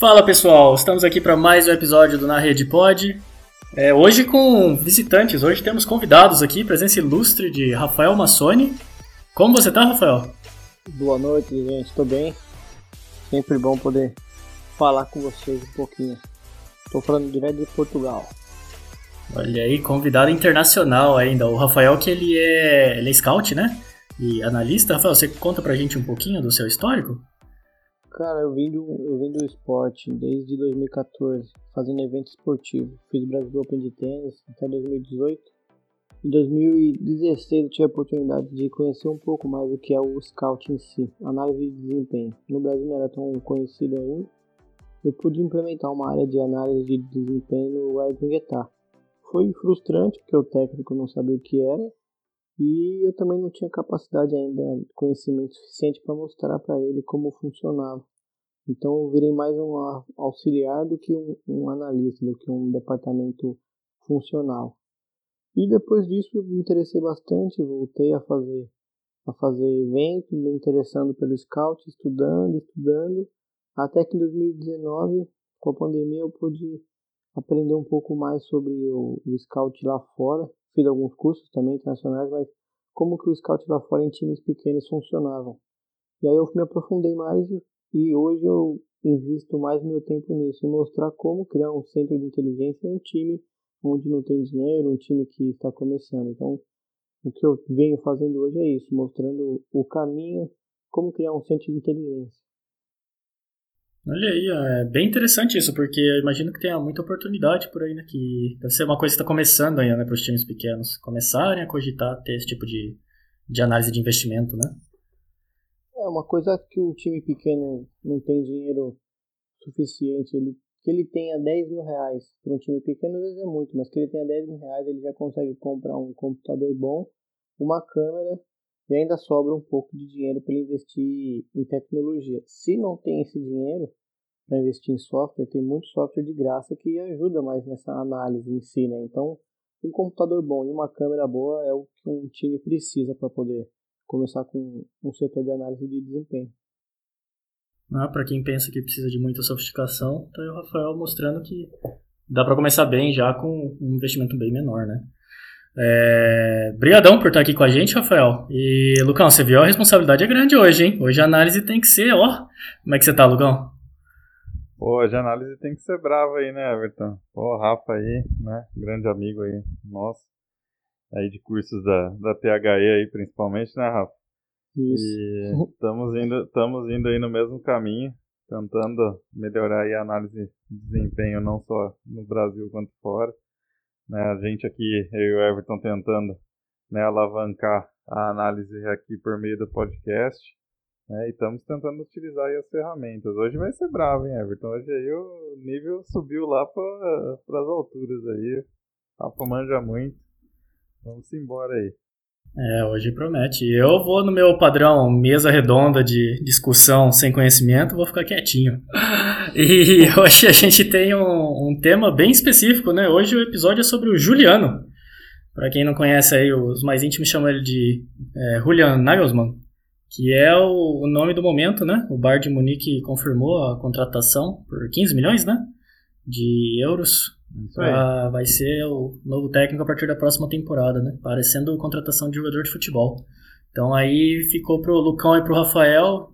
Fala pessoal, estamos aqui para mais um episódio do Na Rede Pod. É, hoje com visitantes, hoje temos convidados aqui, presença ilustre de Rafael Massoni. Como você tá, Rafael? Boa noite, gente, estou bem. Sempre bom poder falar com vocês um pouquinho. Estou falando direto de Portugal. Olha aí, convidado internacional ainda. O Rafael, que ele é, ele é scout, né? E analista. Rafael, você conta pra gente um pouquinho do seu histórico? Cara, eu vim do, eu vim do esporte desde 2014, fazendo evento esportivo. Fiz Brasil Open de tênis até 2018. Em 2016 eu tive a oportunidade de conhecer um pouco mais do que é o scout em si, análise de desempenho. No Brasil não era tão conhecido ainda. Eu pude implementar uma área de análise de desempenho no Guitar. Foi frustrante porque o técnico não sabia o que era e eu também não tinha capacidade ainda, conhecimento suficiente para mostrar para ele como funcionava. Então eu virei mais um auxiliar do que um, um analista, do que um departamento funcional. E depois disso eu me interessei bastante, voltei a fazer a fazer evento, me interessando pelo scout, estudando, estudando, até que em 2019, com a pandemia, eu pude aprender um pouco mais sobre o, o scout lá fora. Fiz alguns cursos também internacionais, mas como que o scout lá fora em times pequenos funcionavam. E aí eu me aprofundei mais e hoje eu invisto mais meu tempo nisso, em mostrar como criar um centro de inteligência em um time onde não tem dinheiro, um time que está começando. Então, o que eu venho fazendo hoje é isso, mostrando o caminho, como criar um centro de inteligência. Olha aí, é bem interessante isso, porque eu imagino que tenha muita oportunidade por aí, né? Que deve ser uma coisa que está começando ainda, né, para os times pequenos começarem a cogitar ter esse tipo de, de análise de investimento, né? É uma coisa que o time pequeno não tem dinheiro suficiente, ele que ele tenha 10 mil reais para um time pequeno às vezes é muito, mas que ele tenha 10 mil reais ele já consegue comprar um computador bom, uma câmera e ainda sobra um pouco de dinheiro para investir em tecnologia. Se não tem esse dinheiro para investir em software, tem muito software de graça que ajuda mais nessa análise em si, né? Então, um computador bom e uma câmera boa é o que um time precisa para poder começar com um setor de análise de desempenho. Ah, para quem pensa que precisa de muita sofisticação, tá aí o Rafael mostrando que dá para começar bem já com um investimento bem menor, né? É... Brigadão por estar aqui com a gente, Rafael. E, Lucão, você viu a responsabilidade é grande hoje, hein? Hoje a análise tem que ser, ó. Como é que você tá, Lucão? Pô, hoje a análise tem que ser brava aí, né, Everton? Pô, Rafa aí, né? Grande amigo aí, nossa. Aí de cursos da, da THE aí, principalmente, né, Rafa? Isso. E estamos indo, estamos indo aí no mesmo caminho, tentando melhorar aí a análise de desempenho não só no Brasil quanto fora. Né, a gente aqui, eu e o Everton tentando né, alavancar a análise aqui por meio do podcast. Né, e estamos tentando utilizar as ferramentas. Hoje vai ser bravo, hein, Everton? Hoje aí o nível subiu lá para as alturas aí. Rafa manja muito. Vamos embora aí. É, hoje promete. Eu vou no meu padrão mesa redonda de discussão sem conhecimento, vou ficar quietinho. E hoje a gente tem um, um tema bem específico, né? Hoje o episódio é sobre o Juliano. Para quem não conhece aí, os mais íntimos chamam ele de é, Julian Nagelsmann, que é o, o, nome do momento, né? O Bar de Munique confirmou a contratação por 15 milhões, né? De euros ah, vai ser o novo técnico a partir da próxima temporada, né? Parecendo contratação de jogador de futebol. Então aí ficou pro Lucão e pro Rafael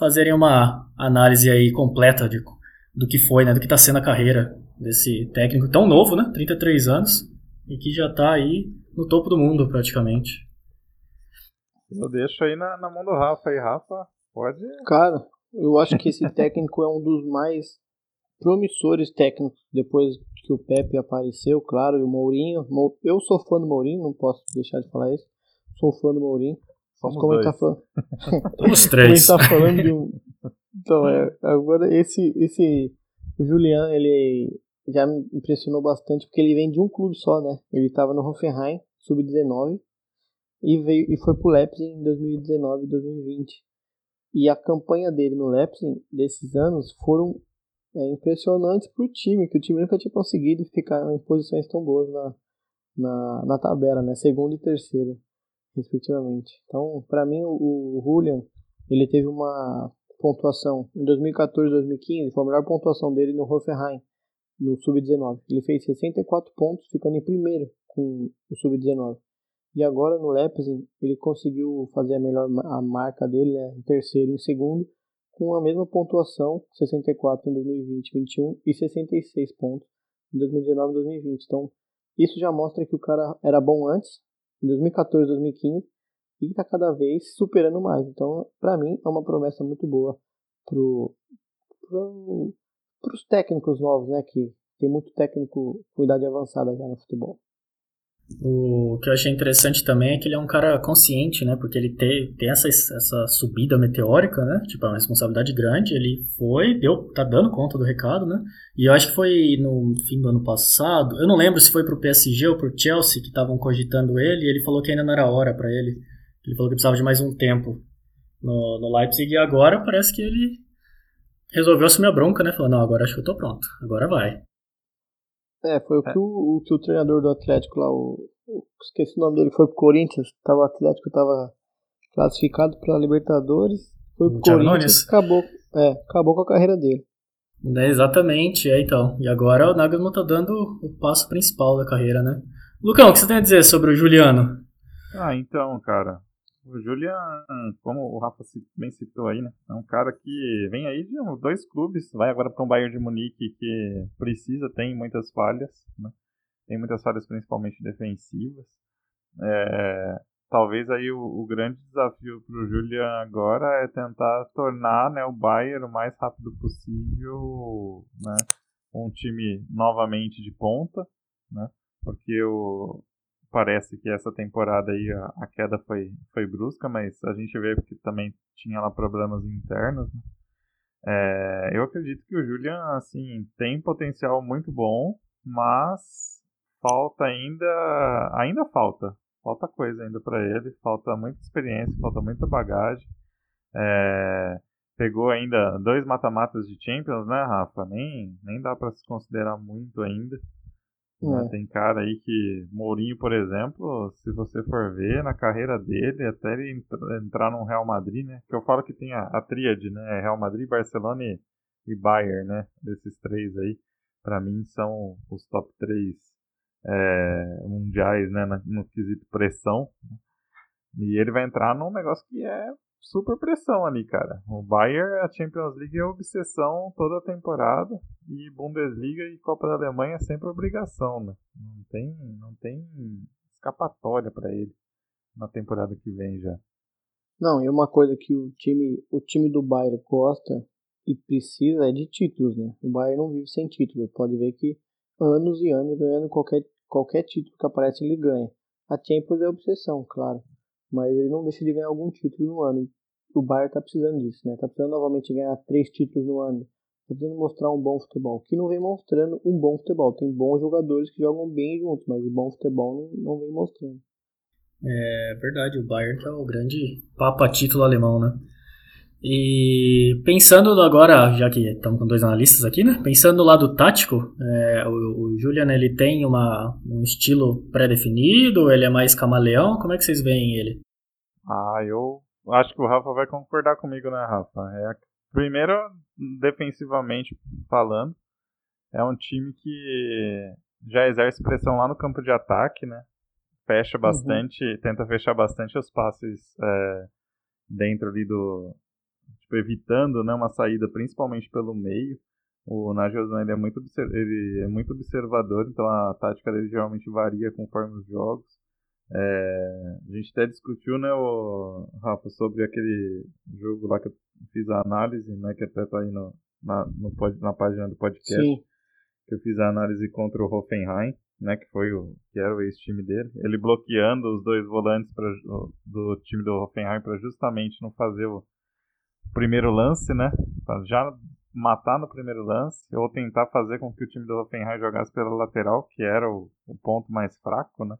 fazerem uma análise aí completa de, do que foi, né? Do que está sendo a carreira desse técnico tão novo, né? 33 anos e que já está aí no topo do mundo praticamente. Eu deixo aí na, na mão do Rafa aí, Rafa, pode. Cara, eu acho que esse técnico é um dos mais promissores técnicos depois que o Pepe apareceu, claro, e o Mourinho. Eu sou fã do Mourinho, não posso deixar de falar isso. Sou fã do Mourinho. Mas como ele tá falando. Os três. como ele tá falando de um. Então, é, agora esse, esse. O Julian, ele já me impressionou bastante porque ele vem de um clube só, né? Ele estava no Hoffenheim, sub-19, e veio e foi pro Leipzig em 2019 e 2020. E a campanha dele no Leipzig desses anos foram é, impressionantes para o time, que o time nunca tinha conseguido ficar em posições tão boas na, na, na tabela, né? Segundo e terceiro, respectivamente. Então, para mim, o, Julian, ele teve uma pontuação em 2014 e 2015 foi a melhor pontuação dele no Hoffenheim, no Sub-19. Ele fez 64 pontos, ficando em primeiro com o Sub-19. E agora no Leipzig ele conseguiu fazer a melhor a marca dele, né, em terceiro e em segundo, com a mesma pontuação, 64 em 2020 21 e 66 pontos em 2019 e 2020. Então, isso já mostra que o cara era bom antes, em 2014 2015, e está cada vez superando mais. Então, para mim, é uma promessa muito boa pro, pro, os técnicos novos, né? Que tem muito técnico com idade avançada já no futebol. O que eu achei interessante também é que ele é um cara consciente, né? Porque ele tem, tem essa, essa subida meteórica, né? Tipo, é uma responsabilidade grande. Ele foi, deu, tá dando conta do recado, né? E eu acho que foi no fim do ano passado. Eu não lembro se foi pro PSG ou pro Chelsea que estavam cogitando ele. E ele falou que ainda não era hora para ele. Ele falou que precisava de mais um tempo no, no Leipzig. E agora parece que ele resolveu assumir a bronca, né? Falou, não, agora acho que eu tô pronto. Agora vai. É, foi o, é. Que o, o que o treinador do Atlético lá, o, o, esqueci o nome dele, foi pro Corinthians, tava, o Atlético tava classificado pra Libertadores, foi pro o Corinthians, acabou, é, acabou com a carreira dele. É, exatamente, é então. E agora o Nagelsmann tá dando o passo principal da carreira, né? Lucão, o que você tem a dizer sobre o Juliano? Ah, então, cara, o Julian, como o Rafa bem citou aí, né? É um cara que vem aí de dois clubes, vai agora para um Bayern de Munique que precisa, tem muitas falhas, né? Tem muitas falhas principalmente defensivas. É, talvez aí o, o grande desafio para o Julian agora é tentar tornar né, o Bayern o mais rápido possível, né? Um time novamente de ponta, né? Porque o, parece que essa temporada aí a, a, queda foi, foi brusca, mas a gente vê que também tinha lá problemas internos. Né? É, eu acredito que o Julian assim tem potencial muito bom, mas falta ainda ainda falta falta coisa ainda para ele, falta muita experiência, falta muita bagagem. É, pegou ainda dois mata-matas de Champions, né, Rafa? Nem nem dá para se considerar muito ainda. É. Tem cara aí que. Mourinho, por exemplo, se você for ver na carreira dele, até ele entrar no Real Madrid, né? Que eu falo que tem a, a tríade, né? Real Madrid, Barcelona e, e Bayern, né? Desses três aí, para mim são os top três é, mundiais, né? No, no quesito pressão. E ele vai entrar num negócio que é super pressão ali, cara. O Bayern, a Champions League é obsessão toda a temporada e Bundesliga e Copa da Alemanha é sempre obrigação, né? Não tem, não tem escapatória para ele na temporada que vem já. Não, e uma coisa que o time, o time do Bayern gosta e precisa é de títulos, né? O Bayern não vive sem títulos. Pode ver que anos e anos ganhando qualquer qualquer título que aparece ele ganha. A Champions é obsessão, claro mas ele não deixa de ganhar algum título no ano. O Bayern tá precisando disso, né? Tá precisando novamente ganhar três títulos no ano. Tá precisando mostrar um bom futebol, que não vem mostrando um bom futebol. Tem bons jogadores que jogam bem juntos, mas o bom futebol não, não vem mostrando. É verdade, o Bayern que é o grande papa título alemão, né? E pensando agora, já que estamos com dois analistas aqui, né? Pensando no lado tático, é, o, o Julian ele tem uma, um estilo pré-definido, ele é mais camaleão, como é que vocês veem ele? Ah, eu acho que o Rafa vai concordar comigo, né, Rafa? É, primeiro, defensivamente falando, é um time que já exerce pressão lá no campo de ataque, né? Fecha uhum. bastante, uhum. tenta fechar bastante os passes é, dentro ali do, tipo, evitando né, uma saída principalmente pelo meio. O Nagelsmann ele é, muito ele é muito observador, então a tática dele geralmente varia conforme os jogos. É, a gente até discutiu, né, o, Rafa, sobre aquele jogo lá que eu fiz a análise, né, que até tá aí no, na, no, na página do podcast. Sim. Que eu fiz a análise contra o Hoffenheim, né, que foi o que era o ex-time dele. Ele bloqueando os dois volantes pra, do time do Hoffenheim para justamente não fazer o, primeiro lance, né? Pra já matar no primeiro lance, ou tentar fazer com que o time do Hoffenheim jogasse pela lateral, que era o, o ponto mais fraco, né?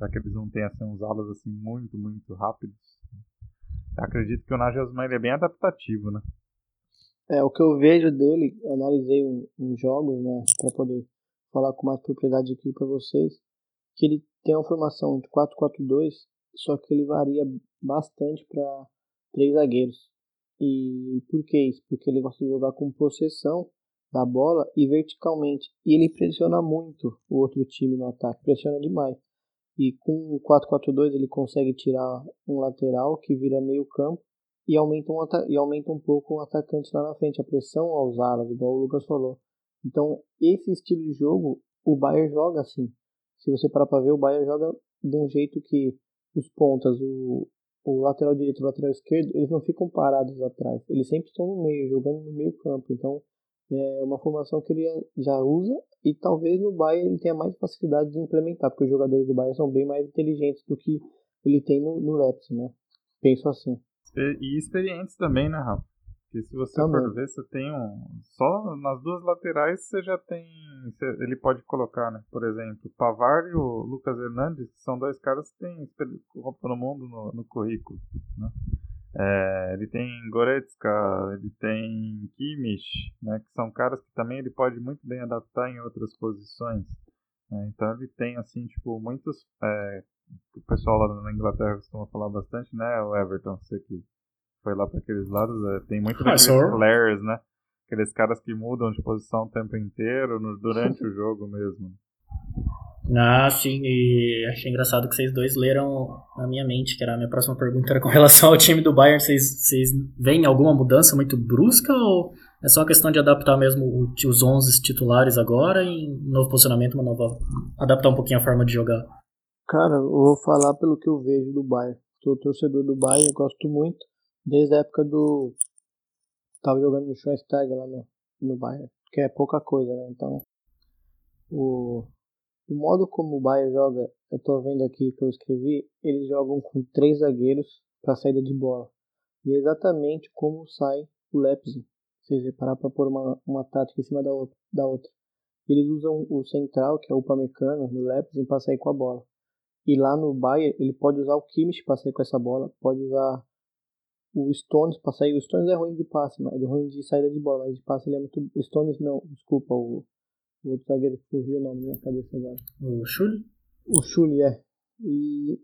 Já que eles não têm assim, uns alas assim muito, muito rápidos. Eu acredito que o Nagelsmann é bem adaptativo, né? É, o que eu vejo dele, analisei uns um, um jogos, né, para poder falar com mais propriedade aqui para vocês, que ele tem uma formação de 4-4-2, só que ele varia bastante para três zagueiros. E por que isso? Porque ele gosta de jogar com possessão da bola e verticalmente. E ele pressiona muito o outro time no ataque, pressiona demais. E com o 4-4-2 ele consegue tirar um lateral que vira meio campo e aumenta um, e aumenta um pouco o atacante lá na frente, a pressão aos alas, igual o Lucas falou. Então, esse estilo de jogo, o Bayern joga assim. Se você parar para ver, o Bayern joga de um jeito que os pontas, o, o lateral direito e o lateral esquerdo, eles não ficam parados atrás. Eles sempre estão no meio, jogando no meio campo. Então, é uma formação que ele já usa e talvez no Bayern ele tenha mais facilidade de implementar, porque os jogadores do Bayern são bem mais inteligentes do que ele tem no, no Leipzig, né? Penso assim. E experientes também, né, Rafa? Porque se você também. for ver, você tem um. Só nas duas laterais você já tem. Ele pode colocar, né? Por exemplo, Pavar e o Lucas Hernandes, que são dois caras que têm Copa no Mundo no, no currículo. Né? É, ele tem Goretzka, ele tem Kimmich, né? Que são caras que também ele pode muito bem adaptar em outras posições. Né? Então ele tem, assim, tipo, muitos. É, o pessoal lá na Inglaterra costuma falar bastante, né? O Everton, você que foi lá para aqueles lados, é, tem muito ah, daqueles flares, né? Aqueles caras que mudam de posição o tempo inteiro, no, durante o jogo mesmo. Ah, sim, e achei engraçado que vocês dois leram na minha mente, que era a minha próxima pergunta, era com relação ao time do Bayern, vocês, vocês veem alguma mudança muito brusca ou é só questão de adaptar mesmo os 11 titulares agora em novo posicionamento, uma nova, adaptar um pouquinho a forma de jogar? Cara, eu vou falar pelo que eu vejo do Bayern. Sou torcedor do Bayern, gosto muito. Desde a época do. Tava jogando no Schweinsteiger lá no, no Bayern, que é pouca coisa, né? Então. O, o modo como o Bayern joga, eu tô vendo aqui que eu escrevi, eles jogam com três zagueiros para saída de bola. E é exatamente como sai o Leipzig. Se você parar para pôr uma, uma tática em cima da da outra. Eles usam o central, que é o Pamecano, no Leipzig, para sair com a bola. E lá no Bayern, ele pode usar o Kimmich para sair com essa bola, pode usar o Stones para sair. O Stones é ruim de passe, mas é ruim de saída de bola, mas de passe ele é muito. O Stones não, desculpa, o, o outro zagueiro fugiu o nome na cabeça agora. O Schulli? O Schulli, é. E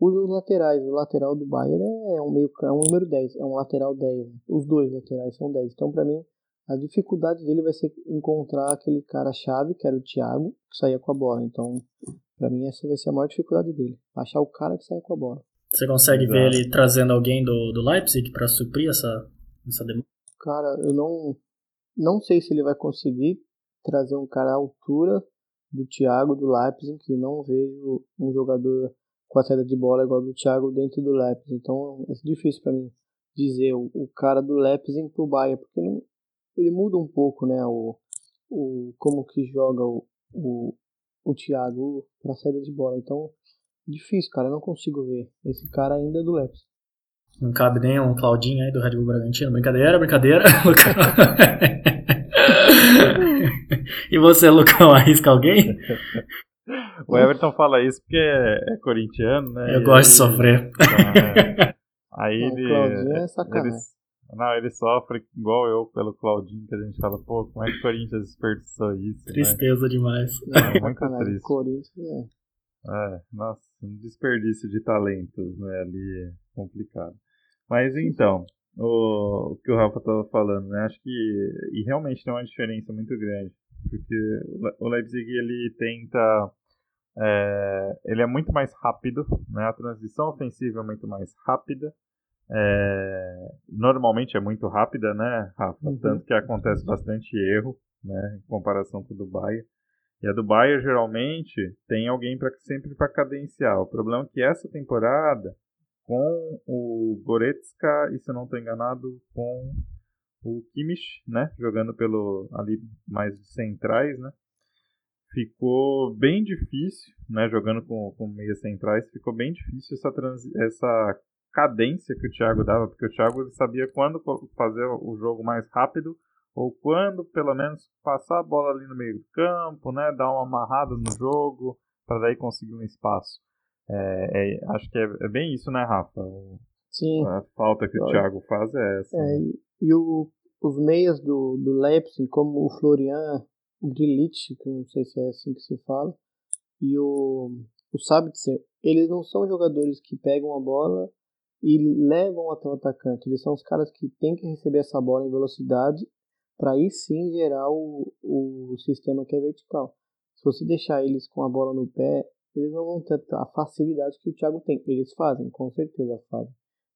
os laterais, o lateral do Bayern é um meio é um número 10, é um lateral 10. Né? Os dois laterais são 10. Então, para mim, a dificuldade dele vai ser encontrar aquele cara chave, que era o Thiago, que saía com a bola. Então, para mim, essa vai ser a maior dificuldade dele. Achar o cara que sai com a bola. Você consegue Exato. ver ele trazendo alguém do, do Leipzig para suprir essa, essa demanda? Cara, eu não, não sei se ele vai conseguir trazer um cara à altura do Thiago do Leipzig, que não vejo um jogador com a saída de bola igual do Thiago dentro do Leipzig. Então é difícil para mim dizer o, o, cara do Leipzig pro Bayern, porque não, ele muda um pouco, né, o, o como que joga o, o, o Thiago para saída de bola. Então, difícil, cara, eu não consigo ver. Esse cara ainda é do Leipzig. Não cabe nem um Claudinho aí do Red Bull Bragantino. Brincadeira, brincadeira. e você, Lucão, arrisca alguém? O Everton fala isso porque é, é corintiano, né? Eu e gosto de sofrer. É. Aí não, ele. Claudinho é sacanagem. Ele, não, ele sofre igual eu pelo Claudinho, que a gente fala, pô, como é que o Corinthians desperdiçou isso? Né? Tristeza né? demais. É, muito triste. Corinthians é. É, nossa, um desperdício de talentos, né? Ali é complicado. Mas então, o, o que o Rafa estava falando, né? Acho que e realmente tem uma diferença muito grande, porque o Leipzig ele tenta é, ele é muito mais rápido, né? A transição ofensiva é muito mais rápida. É, normalmente é muito rápida, né, Rafa? Uhum. Tanto que acontece bastante erro, né, em comparação com o do Bayern. E a do Bayern geralmente tem alguém para sempre para cadenciar. O problema é que essa temporada com o Goretzka e se não estou enganado com o Kimmich, né, jogando pelo ali mais centrais, né, ficou bem difícil, né, jogando com, com meias centrais, ficou bem difícil essa, essa cadência que o Thiago dava, porque o Thiago sabia quando fazer o jogo mais rápido ou quando pelo menos passar a bola ali no meio do campo, né, dar uma amarrada no jogo para daí conseguir um espaço. É, é, acho que é, é, bem isso, né, Rafa? Sim. A falta que o Thiago faz é essa. É, né? e, e o, os meias do, do Leipzig, como o Florian Grilich, que não sei se é assim que se fala, e o, o Sabitzer, eles não são jogadores que pegam a bola e levam até o atacante. Eles são os caras que têm que receber essa bola em velocidade para aí sim gerar o, o sistema que é vertical. Se você deixar eles com a bola no pé, eles não vão ter a facilidade que o Thiago tem. Eles fazem, com certeza fazem,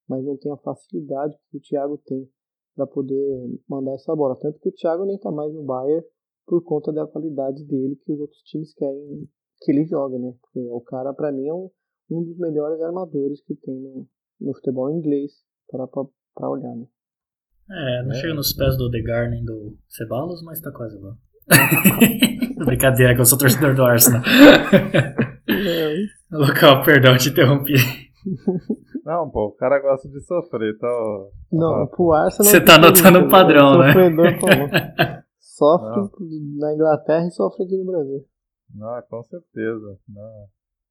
mas não tem a facilidade que o Thiago tem para poder mandar essa bola. Tanto que o Thiago nem tá mais no Bayern por conta da qualidade dele que os outros times querem que ele joga, né? Porque o cara, para mim, é um, um dos melhores armadores que tem no, no futebol inglês para olhar, né? É, não é. chega nos pés do Degar nem do Ceballos, mas tá quase lá. Brincadeira, que eu sou torcedor do Arsenal. Local, perdão, te interrompi. Não, pô, o cara gosta de sofrer, tá? Não, pro Arsenal. Você tá notando o padrão, né? Sofredor, Sofre não. na Inglaterra e sofre aqui no Brasil. Não, com certeza. Não.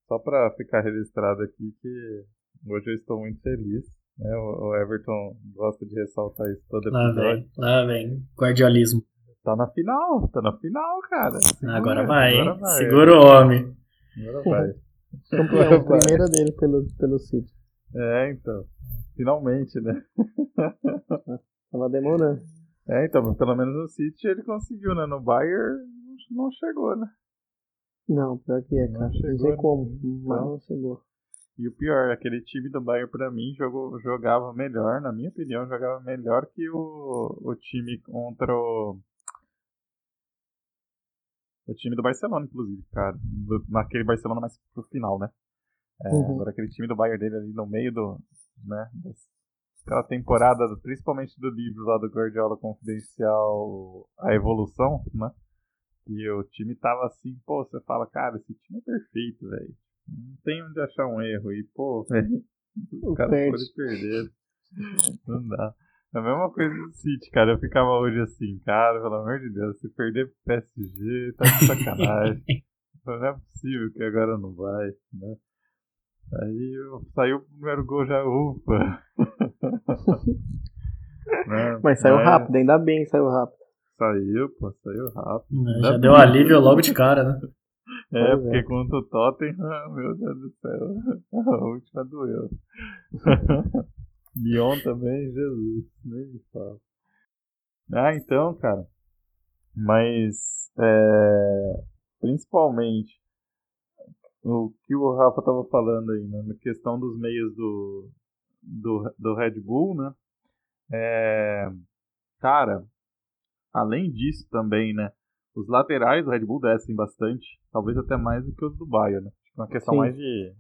Só pra ficar registrado aqui que hoje eu estou muito feliz. Né? O Everton gosta de ressaltar isso todo episódio. Lá vem, lá vem. Guardiolismo. Tá na final, tá na final, cara. Segura, agora, vai, agora vai, Segura o homem. Agora vai. Campeão, primeira dele pelo, pelo City. É, então. Finalmente, né? Tava demorando. É, então, pelo menos no City ele conseguiu, né? No Bayern não chegou, né? Não, pior que é, cara. Não, chegou, não sei como, mas não chegou. E o pior, aquele time do Bayern pra mim jogou, jogava melhor, na minha opinião, jogava melhor que o, o time contra o. O time do Barcelona, inclusive, cara. Do, naquele Barcelona mais pro final, né? É, uhum. Agora aquele time do Bayern dele ali no meio do. né? Aquela temporada, principalmente do livro lá do Guardiola Confidencial, A Evolução, né? E o time tava assim, pô, você fala, cara, esse time é perfeito, velho. Não tem onde achar um erro. E, pô, velho, os caras podem perder. Não dá. É a mesma coisa do City, cara. Eu ficava hoje assim, cara, pelo amor de Deus, se perder pro PSG, tá de sacanagem. não é possível que agora não vai, né? Aí saiu o primeiro gol já, ufa. né? Mas saiu Mas... rápido, ainda bem que saiu rápido. Saiu, pô, saiu rápido. É, já deu alívio logo de cara, né? É, porque é. contra o Tottenham, meu Deus do céu, a última doeu. Lyon também, Jesus, nem me fala. Ah, então, cara, mas é, principalmente o que o Rafa tava falando aí, né, na questão dos meios do, do, do Red Bull, né, é, cara, além disso também, né, os laterais do Red Bull descem bastante, talvez até mais do que os do Bayern, né? Uma questão Sim. mais de,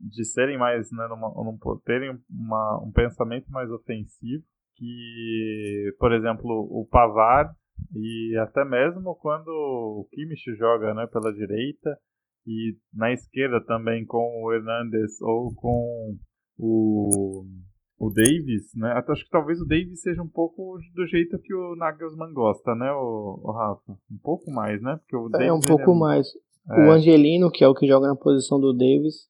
de serem mais, né, numa, num, terem uma, um pensamento mais ofensivo, que, por exemplo, o Pavard e até mesmo quando o Kimmich joga, né, pela direita e na esquerda também com o Hernandes ou com o o Davis, né? Acho que talvez o Davis seja um pouco do jeito que o Nagelsmann gosta, né, o, o Rafa? Um pouco mais, né? Porque o é, Davis, um pouco é... mais. É. O Angelino, que é o que joga na posição do Davis,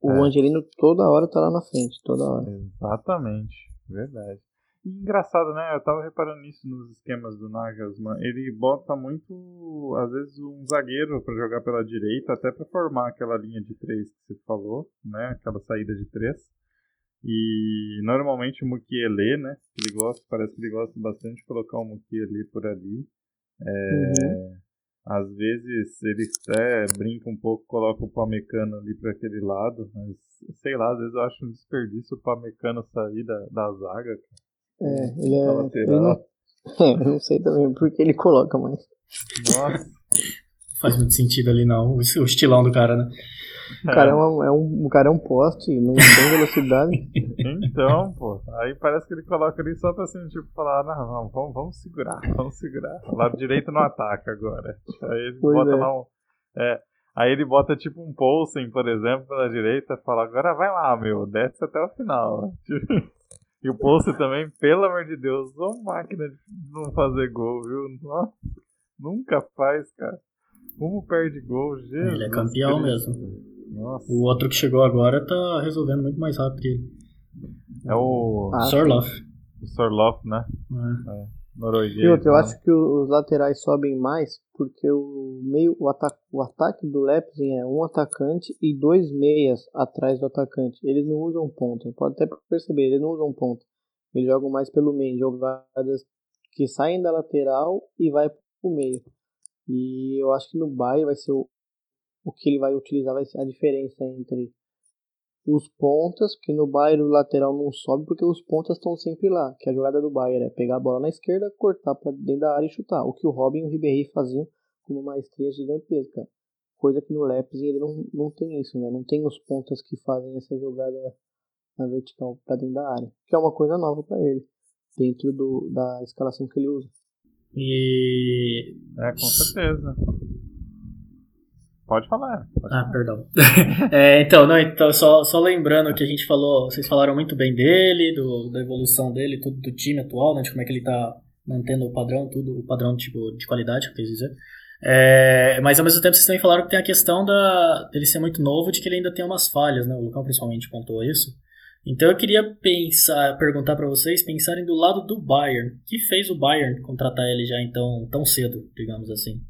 o é. Angelino toda hora tá lá na frente, toda hora. Exatamente, verdade. E engraçado, né? Eu tava reparando nisso nos esquemas do Nagelsmann. Ele bota muito, às vezes, um zagueiro para jogar pela direita, até para formar aquela linha de três que você falou, né? Aquela saída de três. E normalmente o Mukiele, né? Ele gosta, parece que ele gosta bastante de colocar o Mukiele por ali. É, uhum. Às vezes ele até brinca um pouco, coloca o Pamecano ali para aquele lado, mas sei lá, às vezes eu acho um desperdício o Pamecano sair da, da zaga. É, ele é. Ele não, é, eu não sei também porque ele coloca mais. Nossa. Faz muito sentido ali não, o estilão do cara, né? O cara é, um, é um, o cara é um poste, não tem velocidade. então, pô, aí parece que ele coloca ali só pra assim, tipo, falar, não, não vamos, vamos segurar, vamos segurar. O lado direito não ataca agora. Aí ele pois bota é. lá um. É, aí ele bota tipo um Poulsen, por exemplo, pela direita e fala, agora vai lá, meu, desce até o final. E o Poulsen também, pelo amor de Deus, uma máquina de não fazer gol, viu? Nossa, nunca faz, cara. Como perde gol, Jesus. Ele é campeão mesmo. Nossa. O outro que chegou agora tá resolvendo muito mais rápido que ele. É o. Ah, Sorloff. O Sorloff, né? É. É. norueguês. E eu né? acho que os laterais sobem mais porque o meio o, ata o ataque do Leipzig é um atacante e dois meias atrás do atacante. Eles não usam ponta. Pode até perceber, eles não usam ponta. Eles jogam mais pelo meio, jogadas que saem da lateral e vai pro meio. E eu acho que no Bayern vai ser o, o que ele vai utilizar vai ser a diferença entre os pontas, porque no Bayern o lateral não sobe porque os pontas estão sempre lá, que a jogada do Bayern é pegar a bola na esquerda, cortar para dentro da área e chutar, o que o Robin e o Ribéry faziam com uma maestria gigantesca. Coisa que no Leipzig ele não, não tem isso, né? Não tem os pontas que fazem essa jogada na vertical para dentro da área, que é uma coisa nova para ele, dentro do, da escalação que ele usa. E. É, com certeza. Pode falar. Pode Ah, perdão. É, então, não, então só, só lembrando que a gente falou, vocês falaram muito bem dele, do, da evolução dele, tudo do time atual, né, de como é que ele tá mantendo o padrão, tudo, o padrão tipo, de qualidade, quer dizer. É, mas ao mesmo tempo vocês também falaram que tem a questão da, dele ser muito novo, de que ele ainda tem umas falhas, né? O Lucão principalmente pontuou isso. Então eu queria pensar, perguntar para vocês pensarem do lado do Bayern. O que fez o Bayern contratar ele já então tão cedo, digamos assim?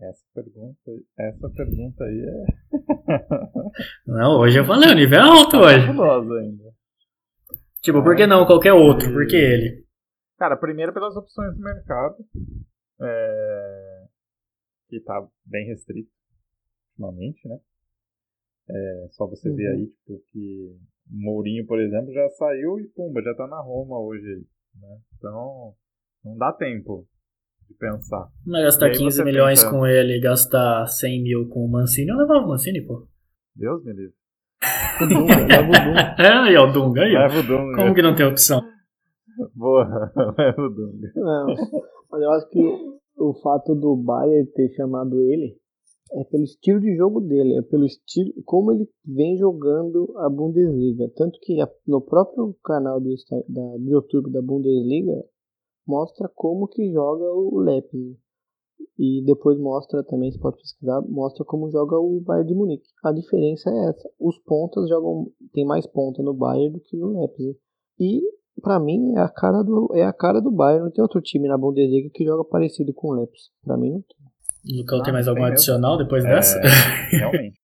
Essa pergunta, essa pergunta aí é Não, hoje eu falei, o nível é alto hoje. fabulosa ainda. Tipo, por que não qualquer outro? Por que ele? Cara, primeiro pelas opções do mercado, é, que tá bem restrito ultimamente, né? É, só você ver Uhum. aí, tipo, que Mourinho, por exemplo, já saiu e pumba, já tá na Roma hoje, aí, né? Então, não dá tempo de pensar. Não vai gastar E aí 15 você milhões pensa- com ele e gastar 100 mil com o Mancini. Eu levava o Mancini, pô. Deus me livre. O Dunga, leva o Dunga. É, aí, ó, o Dunga aí, ó. Leva o Dunga. Como que não tem opção? Boa, leva o Dunga. Não, mas eu acho que o fato do Bayern ter chamado ele é pelo estilo de jogo dele, é pelo estilo como ele vem jogando a Bundesliga. Tanto que a- no próprio canal do, da- do YouTube da Bundesliga mostra como que joga o Leipzig. E depois mostra também, você pode pesquisar, mostra como joga o Bayern de Munique. A diferença é essa. Os pontas jogam, tem mais ponta no Bayern do que no Leipzig. E Pra mim é a cara do é a cara do Bayern, não tem outro time na Bundesliga que joga parecido com o Leipzig. Pra mim não tem. Lucão tem Ah, mais algum tem mesmo. adicional depois É, dessa? realmente.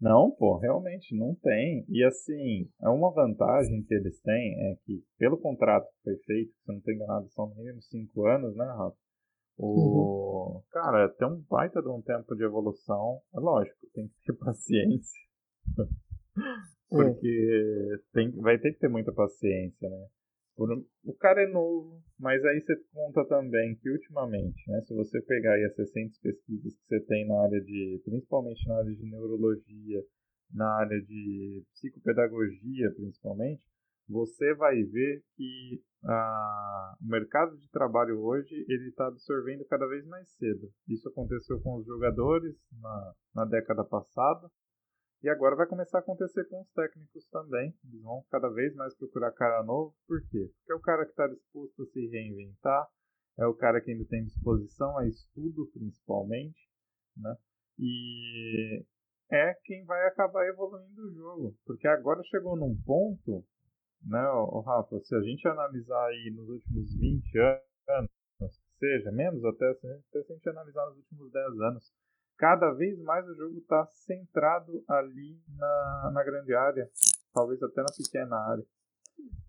Não, pô, realmente não tem. E assim, é uma vantagem que eles têm é que, pelo contrato que foi feito, se eu não estou enganado, são no mínimo 5 anos, né, Rafa? O... Cara, tem um baita de um tempo de evolução. É lógico, tem que ter paciência. Porque tem, vai ter que ter muita paciência, né? O cara é novo, mas aí você conta também que ultimamente, né, se você pegar aí as recentes pesquisas que você tem na área de, principalmente na área de neurologia, na área de psicopedagogia principalmente, você vai ver que ah, o mercado de trabalho hoje ele está absorvendo cada vez mais cedo. Isso aconteceu com os jogadores na, na década passada, e agora vai começar a acontecer com os técnicos também. Eles vão cada vez mais procurar cara novo. Por quê? Porque é o cara que está disposto a se reinventar, é o cara que ainda tem disposição a estudo, principalmente, né? E é quem vai acabar evoluindo o jogo. Porque agora chegou num ponto, né, o Rafa, se a gente analisar aí nos últimos 20 anos, seja, menos até, se a gente analisar nos últimos 10 anos, cada vez mais o jogo está centrado ali na, na grande área, talvez até na pequena área.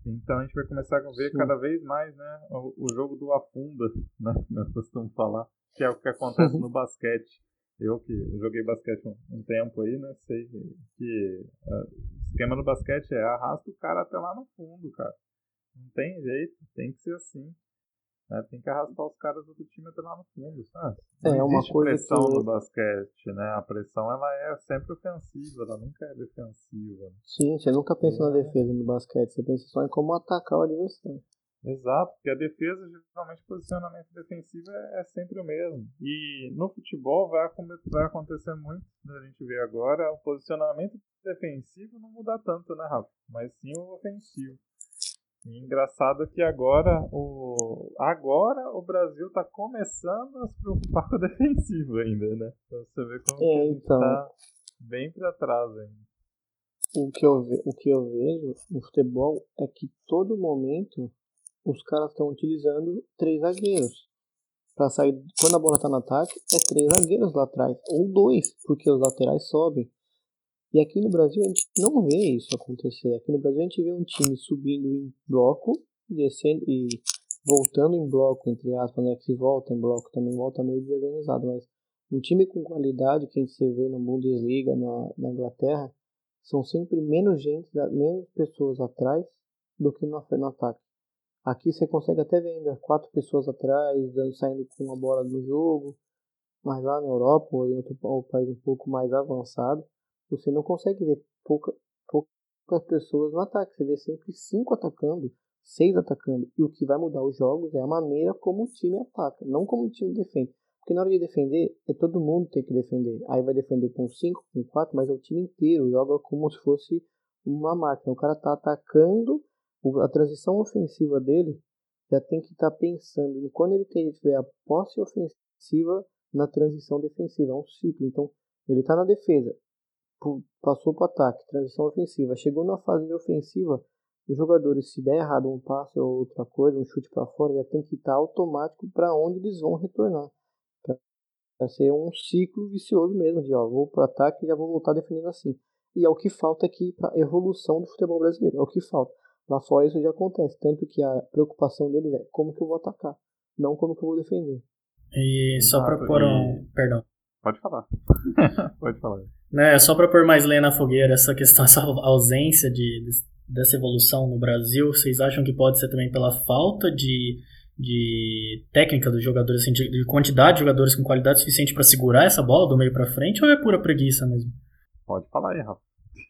Então a gente vai começar a ver Sim. cada vez mais né, o, o jogo do afunda, né, eu costumo falar, que é o que acontece no basquete. Eu que joguei basquete um, um tempo aí, né, sei que ah, o esquema no basquete é arrasta o cara até lá no fundo, cara. Não tem jeito, tem que ser assim. Né, Tem que arrastar os caras do time até lá no fundo. sabe? Não É, uma coisa pressão que no basquete, né? A pressão ela é sempre ofensiva, ela nunca é defensiva. Sim, você nunca pensa na defesa no basquete, você pensa só em como atacar o adversário. Exato, porque a defesa, geralmente, o posicionamento defensivo é, é sempre o mesmo. E no futebol vai, vai acontecer muito, né, a gente vê agora, o posicionamento defensivo não muda tanto, né, Rafa? Mas sim o ofensivo. E engraçado que agora o, agora o Brasil está começando a se preocupar com o defensivo ainda, né? Então você vê como É, então. tá bem para trás ainda. O que, eu ve- o que eu vejo no futebol é que todo momento os caras estão utilizando três zagueiros. Para sair, quando a bola está no ataque, é três zagueiros lá atrás, ou dois, porque os laterais sobem. E aqui no Brasil a gente não vê isso acontecer. Aqui no Brasil a gente vê um time subindo em bloco, descendo e voltando em bloco, entre aspas, né? Que se volta em bloco também volta meio desorganizado, mas um time com qualidade que a gente vê no Bundesliga, na, na Inglaterra, são sempre menos gente, menos pessoas atrás do que no, no ataque. Aqui você consegue até ver ainda quatro pessoas atrás, dando, saindo com a bola do jogo, mas lá na Europa ou em outro ou país um pouco mais avançado, você não consegue ver pouca, poucas pessoas no ataque. Você vê sempre cinco atacando, seis atacando. E o que vai mudar os jogos é a maneira como o time ataca, não como o time defende. Porque na hora de defender, é todo mundo tem que defender. Aí vai defender com 5, com 4, mas é o time inteiro. Joga como se fosse uma máquina. O cara tá atacando a transição ofensiva dele já tem que estar tá pensando em quando ele tiver a posse ofensiva na transição defensiva. É um ciclo. Então, ele está na defesa, passou para o ataque, transição ofensiva. Chegou na fase ofensiva, os jogadores, se der errado um passe ou outra coisa, um chute para fora, já tem que estar tá automático para onde eles vão retornar. Para ser um ciclo vicioso mesmo, de ó, vou para o ataque e já vou voltar defendendo assim. E é o que falta aqui para evolução do futebol brasileiro. É o que falta. Lá fora isso já acontece, tanto que a preocupação deles é como que eu vou atacar, não como que eu vou defender. E só para pôr um. Perdão. Pode falar. Pode falar. Né, só para pôr mais lenha na fogueira, essa questão, essa ausência de, dessa evolução no Brasil, vocês acham que pode ser também pela falta de, de técnica dos jogadores, assim, de, de quantidade de jogadores com qualidade suficiente para segurar essa bola do meio para frente, ou é pura preguiça mesmo? Pode falar aí, Rafa.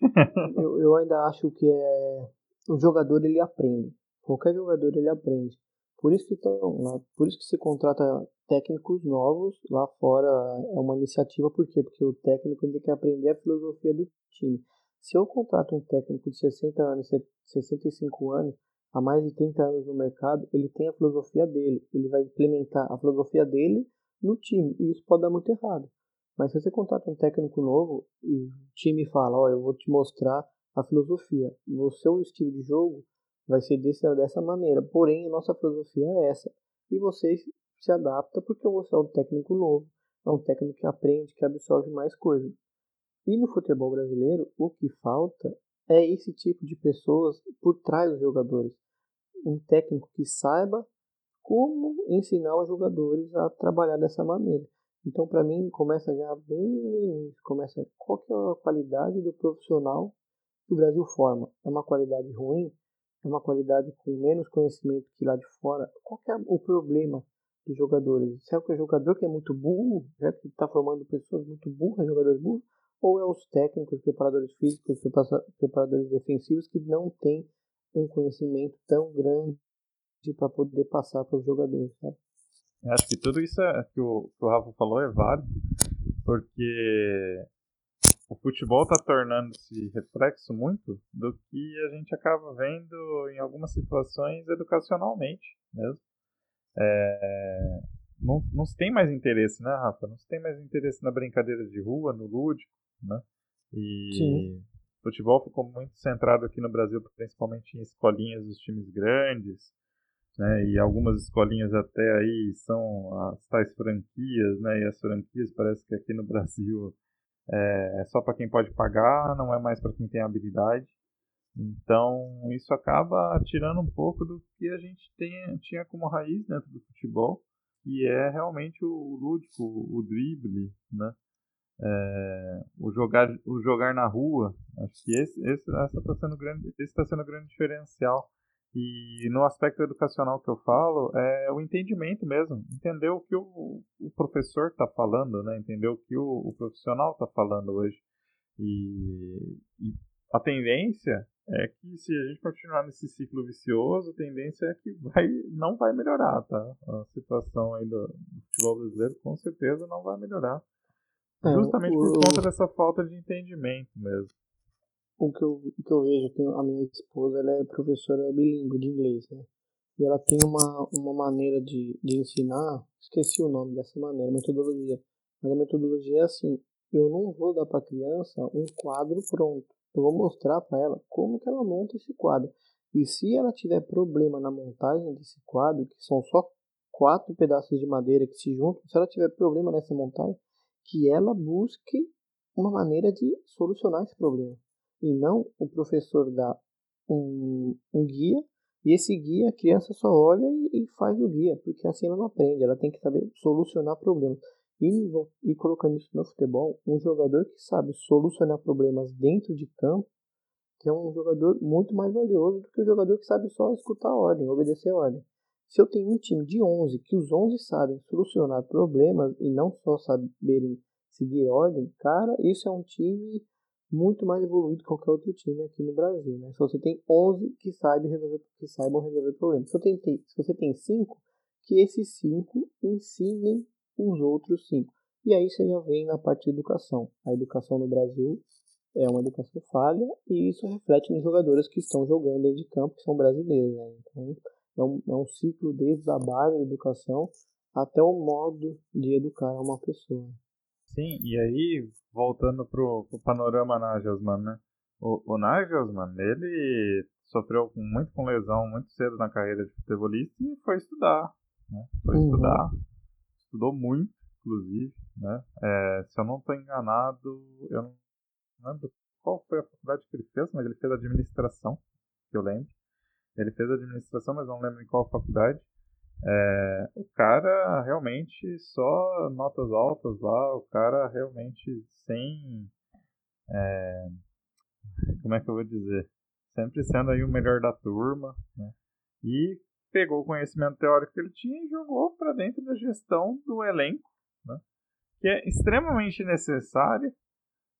eu, eu ainda acho que é o jogador ele aprende. Qualquer jogador ele aprende. Por isso que tão, por isso que se contrata técnicos novos lá fora é uma iniciativa por quê? Porque o técnico tem que aprender a filosofia do time. Se eu contrato um técnico de 60 anos, 65 anos, há mais de 30 anos no mercado, ele tem a filosofia dele, ele vai implementar a filosofia dele no time, e isso pode dar muito errado. Mas se você contrata um técnico novo e o time fala, ó, oh, eu vou te mostrar a filosofia. O seu estilo de jogo vai ser desse, dessa maneira. Porém, a nossa filosofia é essa. E você se adapta porque você é um técnico novo. É um técnico que aprende, que absorve mais coisas. E no futebol brasileiro, o que falta é esse tipo de pessoas por trás dos jogadores. Um técnico que saiba como ensinar os jogadores a trabalhar dessa maneira. Então, para mim, começa já bem no início. Começa qual que é a qualidade do profissional que o Brasil forma é uma qualidade ruim, uma qualidade com menos conhecimento que lá de fora, qual é o problema dos jogadores? Será que é o jogador que é muito burro, já que está formando pessoas muito burras, jogadores burros? Ou é os técnicos, preparadores físicos, preparadores defensivos que não têm um conhecimento tão grande para poder passar para os jogadores, sabe? Acho que tudo isso é, que, o, que o Rafa falou é válido, porque o futebol está tornando-se reflexo muito do que a gente acaba vendo em algumas situações educacionalmente mesmo. É, não, não se tem mais interesse, né, Rafa? Não se tem mais interesse na brincadeira de rua, no lúdico, né? E Sim. o futebol ficou muito centrado aqui no Brasil, principalmente em escolinhas dos times grandes, né? E algumas escolinhas até aí são as tais franquias, né? E as franquias parece que aqui no Brasil é, é só para quem pode pagar, não é mais para quem tem habilidade. Então, isso acaba tirando um pouco do que a gente tem, tinha como raiz dentro do futebol, e é realmente o lúdico, o drible, né? É, o jogar o jogar na rua acho que esse, esse essa está sendo grande esse está sendo grande diferencial e no aspecto educacional que eu falo, é o entendimento mesmo. Entender o que o, o professor está falando, né? entender o que o, o profissional está falando hoje. E, e, a tendência é que se a gente continuar nesse ciclo vicioso, a tendência é que vai, não vai melhorar, tá? A situação aí do, do futebol brasileiro com certeza não vai melhorar. É, Justamente por conta dessa falta de entendimento mesmo o que eu, o que eu vejo, tenho, a minha esposa ela é professora bilíngue de inglês, né? E ela tem uma, uma maneira de, de ensinar, esqueci o nome dessa maneira, metodologia. Mas a metodologia é assim, eu não vou dar para a criança um quadro pronto. Eu vou mostrar para ela como que ela monta esse quadro. E se ela tiver problema na montagem desse quadro, que são só quatro pedaços de madeira que se juntam, se ela tiver problema nessa montagem, que ela busque uma maneira de solucionar esse problema. E não o professor dar um, um guia e esse guia a criança só olha e, e, faz o guia, porque assim ela não aprende, ela tem que saber solucionar problemas. E, e colocando isso no futebol, um jogador que sabe solucionar problemas dentro de campo, que é um jogador muito mais valioso do que o jogador que sabe só escutar a ordem, obedecer a ordem. Se eu tenho um time de 11, que os 11 sabem solucionar problemas e não só saberem seguir ordem, cara, isso é um time muito mais evoluído que qualquer outro time aqui no Brasil, né? Se você tem 11 que saibam resolver, que saibam resolver problemas. Se você tem, se você tem 5, que esses 5 ensinem os outros 5. E aí você já vem na parte de educação. A educação no Brasil é uma educação falha e isso reflete nos jogadores que estão jogando dentro de campo, que são brasileiros, né? Então, é um, é um ciclo desde a base da educação até o modo de educar uma pessoa. Sim, e aí, voltando pro, pro panorama Nagelsmann, né? O, o Nagelsmann, ele sofreu muito com lesão muito cedo na carreira de futebolista e foi estudar, né? Foi uhum. estudar, estudou muito, inclusive, né? É, se eu não estou enganado, eu não lembro qual foi a faculdade que ele fez, mas ele fez administração, que eu lembro. Ele fez administração, mas não lembro em qual faculdade. É, o cara realmente só notas altas lá, o cara realmente sem. É, como é que eu vou dizer? Sempre sendo aí o melhor da turma, né? E pegou o conhecimento teórico que ele tinha e jogou para dentro da gestão do elenco, né? que é extremamente necessária,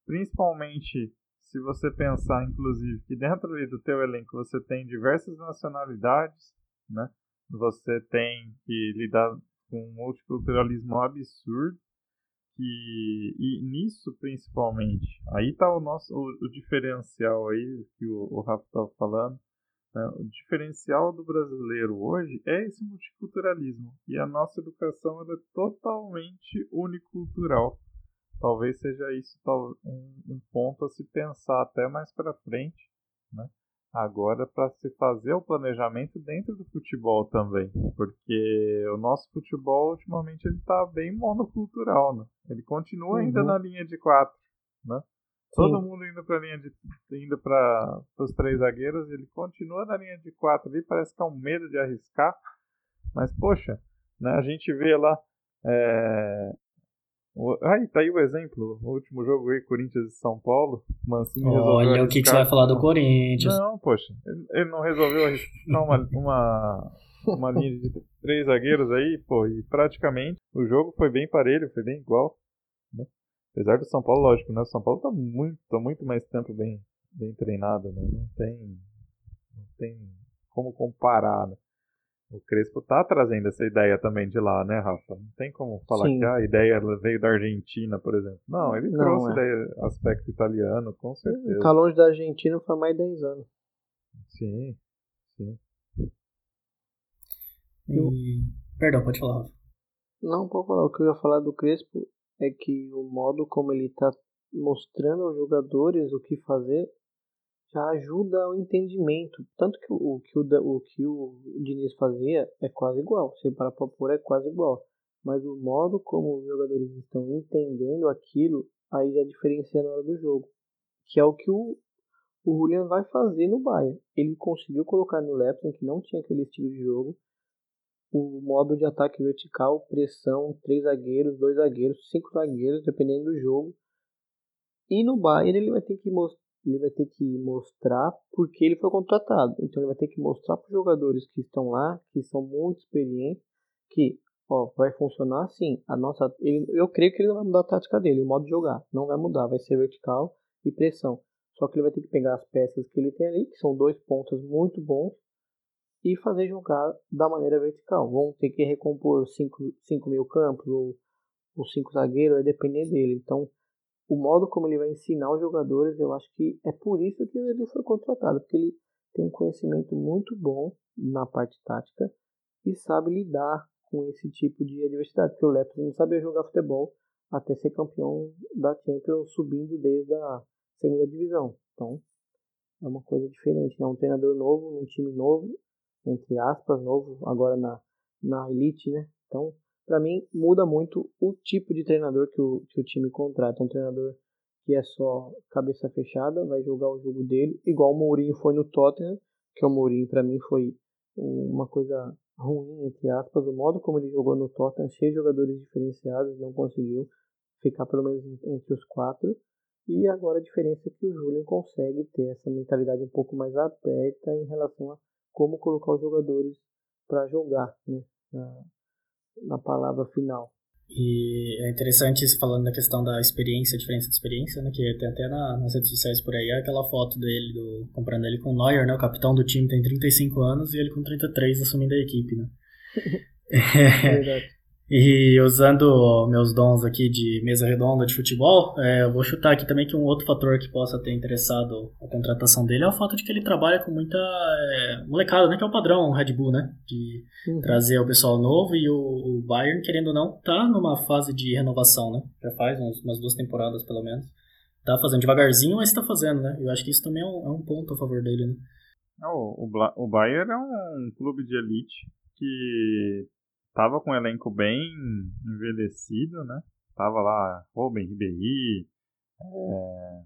principalmente se você pensar, inclusive, que dentro do teu elenco você tem diversas nacionalidades, né? Você tem que lidar com um multiculturalismo absurdo que, e nisso principalmente, aí está o nosso o, o, diferencial aí que o, o Rafa estava falando, né? o diferencial do brasileiro hoje é esse multiculturalismo e a nossa educação é totalmente unicultural. Talvez seja isso um, um ponto a se pensar até mais para frente, né? Agora para se fazer o planejamento dentro do futebol também, porque o nosso futebol ultimamente ele está bem monocultural, né? Ele continua uhum. ainda na linha de quatro, né? Todo mundo indo para linha de indo para os três zagueiros, ele continua na linha de quatro ali, parece que é um medo de arriscar, mas poxa, né? A gente vê lá é, Aí, tá aí o exemplo. O último jogo aí, Corinthians e São Paulo. Mancini Olha resolveu. Olha o que, que você vai falar do Corinthians. Não, poxa. Ele, não resolveu arriscar uma, uma, uma linha de três zagueiros aí, pô. E praticamente o jogo foi bem parelho, foi bem igual. Né? Apesar do São Paulo, lógico, né? O São Paulo tá muito, tá muito mais tempo bem, bem treinado, né? Não tem, não tem como comparar, né? O Crespo tá trazendo essa ideia também de lá, né, Rafa? Não tem como falar Sim. que a ideia veio da Argentina, por exemplo. Não, ele Não, trouxe é. ideia, aspecto italiano, com certeza. Tá longe da Argentina faz mais de 10 anos. Sim, sim. Perdão, pode falar, Rafa. Não, pode falar. O que eu ia falar do Crespo é que o modo como ele tá mostrando aos jogadores o que fazer já ajuda o entendimento. Tanto que o, que o, o que o Diniz fazia é quase igual. Se para pôr, é quase igual. Mas o modo como os jogadores estão entendendo aquilo, aí já diferencia na hora do jogo. Que é o que o, o Julian vai fazer no Bayern. Ele conseguiu colocar no Leipzig, que não tinha aquele estilo de jogo, o modo de ataque vertical, pressão, três zagueiros, dois zagueiros, cinco zagueiros, dependendo do jogo. E no Bayern ele vai ter que ele vai ter que mostrar porque ele foi contratado. Então ele vai ter que mostrar para os jogadores que estão lá, que são muito experientes, que ó, vai funcionar assim. A nossa, ele, eu creio que ele não vai mudar a tática dele, o modo de jogar. Não vai mudar, vai ser vertical e pressão. Só que ele vai ter que pegar as peças que ele tem ali, que são dois pontos muito bons, e fazer jogar da maneira vertical. Vão ter que recompor cinco, cinco mil campos ou, ou cinco zagueiros, vai depender dele. Então o modo como ele vai ensinar os jogadores, eu acho que é por isso que ele foi contratado, porque ele tem um conhecimento muito bom na parte tática e sabe lidar com esse tipo de adversidade, porque o Leipzig não sabia jogar futebol até ser campeão da Champions subindo desde a segunda divisão. Então, é uma coisa diferente. Né? um treinador novo, um time novo, entre aspas, novo, agora na, na elite, né? Então, para mim, muda muito o tipo de treinador que o, que o time contrata. Um treinador que é só cabeça fechada, vai jogar o jogo dele, igual o Mourinho foi no Tottenham, que o Mourinho para mim foi uma coisa ruim, entre aspas, o modo como ele jogou no Tottenham, cheio jogadores diferenciados, não conseguiu ficar pelo menos entre os quatro. E agora a diferença é que o Julian consegue ter essa mentalidade um pouco mais aberta em relação a como colocar os jogadores para jogar, né? Na, palavra final. E é interessante isso falando da questão da experiência, diferença de experiência, né? Que tem até na, nas redes sociais por aí aquela foto dele, do, comprando ele com o Neuer, né? O capitão do time tem 35 anos e ele com 33 assumindo a equipe, né? é verdade. E usando meus dons aqui de mesa redonda de futebol, é, eu vou chutar aqui também que um outro fator que possa ter interessado a contratação dele é o fato de que ele trabalha com muita é, molecada, né? Que é o padrão Red Bull, né? De uhum. trazer o pessoal novo e o, o, Bayern, querendo ou não, tá numa fase de renovação, né? Já faz uns, umas duas temporadas, pelo menos. Tá fazendo devagarzinho, mas tá fazendo, né? Eu acho que isso também é um, é um ponto a favor dele, né? O, o, o Bayern é um clube de elite que tava com um elenco bem envelhecido, né? Tava lá Robin Ribéry, é,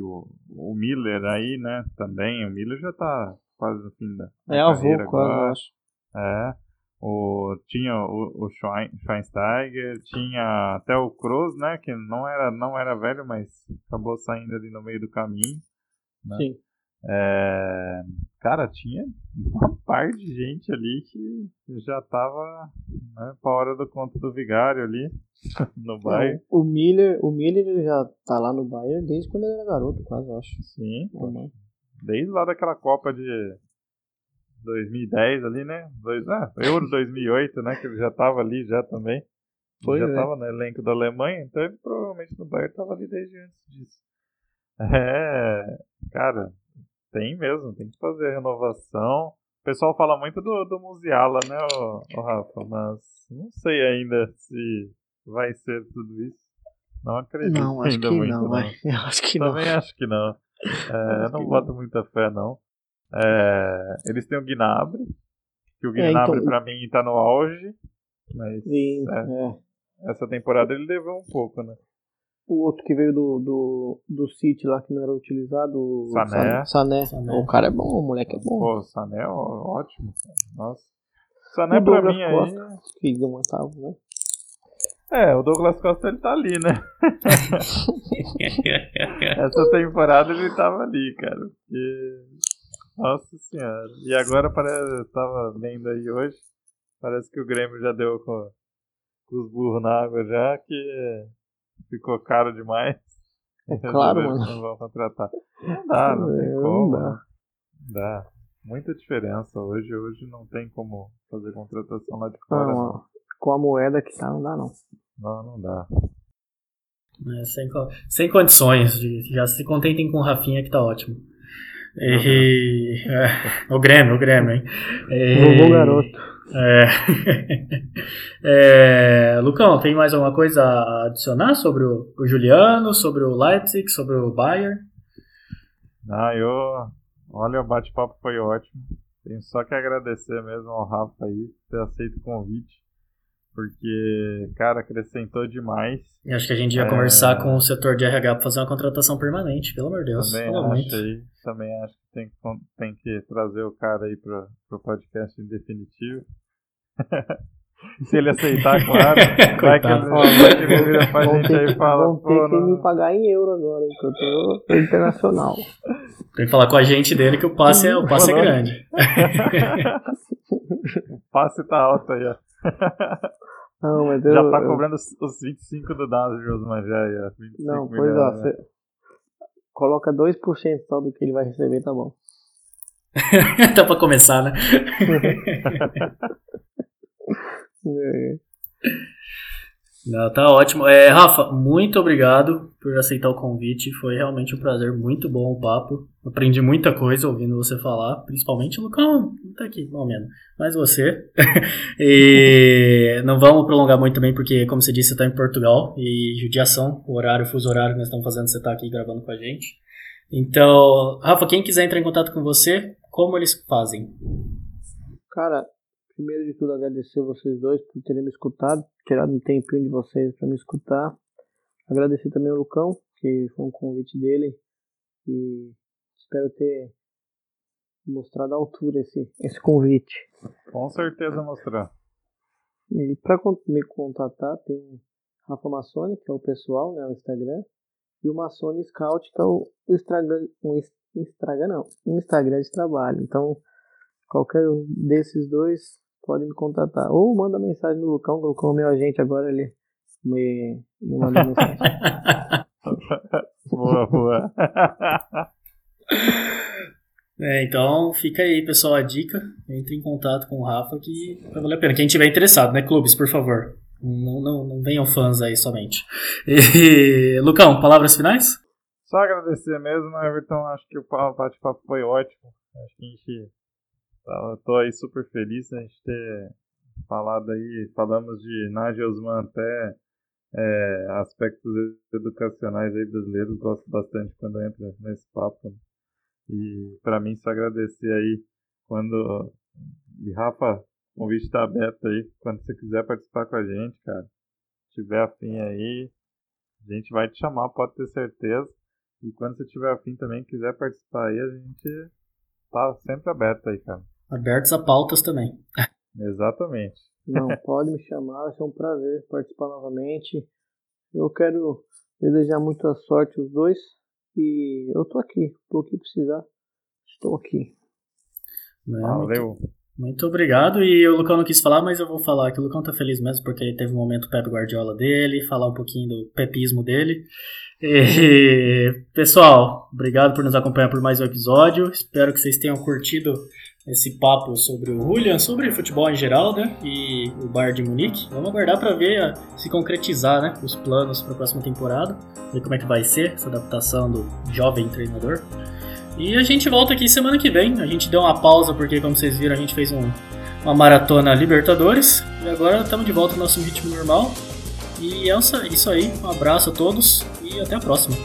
o, o Miller aí, né? Também, o Miller já tá quase no fim da, da é avô, quase, acho. É, o, tinha o, o Schweinsteiger, tinha até o Kroos, né? Que não era, não era velho, mas acabou saindo ali no meio do caminho. Né? Sim. É, cara, tinha uma par de gente ali que já tava né, pra hora do conto do vigário ali no Bayern. O, Miller, o Miller já tá lá no Bayern desde quando ele era garoto, quase, eu acho. Sim, uhum. desde lá daquela Copa de 2010 ali, né? Dois, ah, Euro 2008, né? Que ele já tava ali já também. Pois já é. tava no elenco da Alemanha, então ele provavelmente no Bayern tava ali desde antes disso. É, cara, tem mesmo, tem que fazer a renovação. O pessoal fala muito do, do Musiala, né, o, o Rafa? Mas não sei ainda se vai ser tudo isso. Não acredito não, acho ainda que muito. Não, não. Eu acho que Também não. acho que não. É, não boto não. muita fé, não. É, eles têm o Gnabry, que o Gnabry é, então... pra mim tá no auge. Mas Sim, é, é. essa temporada ele levou um pouco, né? O outro que veio do, do, do City lá que não era utilizado. Sané. Sané. Sané. O cara é bom, o moleque é bom. Pô, Sané é ótimo. Nossa. Sané o pra Douglas mim Costa, aí. Que deu um né? É, o Douglas Costa ele tá ali, né? Essa temporada ele tava ali, cara. Porque... Nossa senhora. E agora parece. Eu tava lendo aí hoje. Parece que o Grêmio já deu com, com os burros na água já, que ficou caro demais. É claro, mano. Não vão contratar. Não dá, não tem como. Não dá. dá. Muita diferença. Hoje, hoje não tem como fazer contratação lá de fora. Não, não. Com a moeda que tá, não dá não. Não, não dá. É, sem, sem condições. Já se contentem com o Rafinha que tá ótimo. E, é, o Grêmio, o Grêmio, hein? E, o garoto. É... é... Lucão, tem mais alguma coisa a adicionar sobre o, o Juliano, sobre o Leipzig, sobre o Bayern? Ah, eu. Olha, o bate-papo foi ótimo. Tenho só que agradecer mesmo ao Rafa aí por ter aceito o convite. Porque, cara, acrescentou demais. E acho que a gente ia é... conversar com o setor de RH para fazer uma contratação permanente, pelo amor de Deus. Também acho muito. aí, também acho que tem, que tem que trazer o cara aí para o podcast em definitivo. Se ele aceitar, claro. vai que ele, vai que ele vira pra gente aí e fala. Vão ter que me pagar em euro agora, hein, que eu tô internacional. Tem que falar com a gente dele que o passe é, o passe é grande. o passe tá alto aí, ó. Não, mas eu, já tá cobrando eu... os 25 do Nasrius, mas já é. Não, pois ó, né? coloca 2% só do que ele vai receber, tá bom. Dá pra começar, né? é. Não, tá ótimo. É, Rafa, muito obrigado por aceitar o convite. Foi realmente um prazer, muito bom o papo. Aprendi muita coisa ouvindo você falar, principalmente o Lucão, não tá aqui, não menos, mas você. e não vamos prolongar muito também, porque, como você disse, você tá em Portugal e judiação, o horário, fuso horário que nós estamos fazendo, você tá aqui gravando com a gente. Então, Rafa, quem quiser entrar em contato com você, como eles fazem? Cara, primeiro de tudo agradecer vocês dois por terem me escutado, tirado um tempinho de vocês para me escutar. Agradecer também ao Lucão, que foi um convite dele e espero ter mostrado à altura esse, esse convite. Com certeza mostrar. E para me contatar tem o Rafa Massoni, que é o pessoal, né, o Instagram, e o Massoni Scout, que é o Instagram, o Instagram não, Instagram de trabalho. Então, qualquer desses dois pode me contatar. Ou manda mensagem no Lucão, que o Lucão é meu agente agora, ele me, me manda mensagem. boa, boa. É, então fica aí, pessoal, a dica. Entre em contato com o Rafa que vai valer a pena. Quem tiver interessado, né, clubes, por favor. Não, não, não venham fãs aí somente. E, Lucão, palavras finais? Só agradecer mesmo, Everton. Acho que o bate-papo foi ótimo. Acho que a gente. Tá, tô aí super feliz a gente ter falado aí. Falamos de Nadia Osman até é, aspectos educacionais aí brasileiros. Gosto bastante quando entra nesse papo. E para mim, só agradecer aí quando. E Rafa, o convite está aberto aí. Quando você quiser participar com a gente, cara, tiver afim aí, a gente vai te chamar, pode ter certeza. E quando você tiver afim também, quiser participar aí, a gente tá sempre aberto aí, cara. Abertos a pautas também. Exatamente. Não, pode me chamar, ser um prazer participar novamente. Eu quero desejar muita sorte os dois e eu tô aqui, tô aqui precisar, estou aqui. Valeu. Muito, muito, obrigado. E o Lucão não quis falar, mas eu vou falar que o Lucão tá feliz mesmo porque ele teve um momento Pep Guardiola dele, falar um pouquinho do pepismo dele. E, pessoal, obrigado por nos acompanhar por mais um episódio. Espero que vocês tenham curtido esse papo sobre o Julian, sobre futebol em geral, né? E o Bayern de Munique. Vamos aguardar para ver se concretizar, né? Os planos para a próxima temporada, ver como é que vai ser essa adaptação do jovem treinador. E a gente volta aqui semana que vem. A gente deu uma pausa porque, como vocês viram, a gente fez um, uma maratona Libertadores e agora estamos de volta ao nosso ritmo normal. E é isso aí. Um abraço a todos e até a próxima.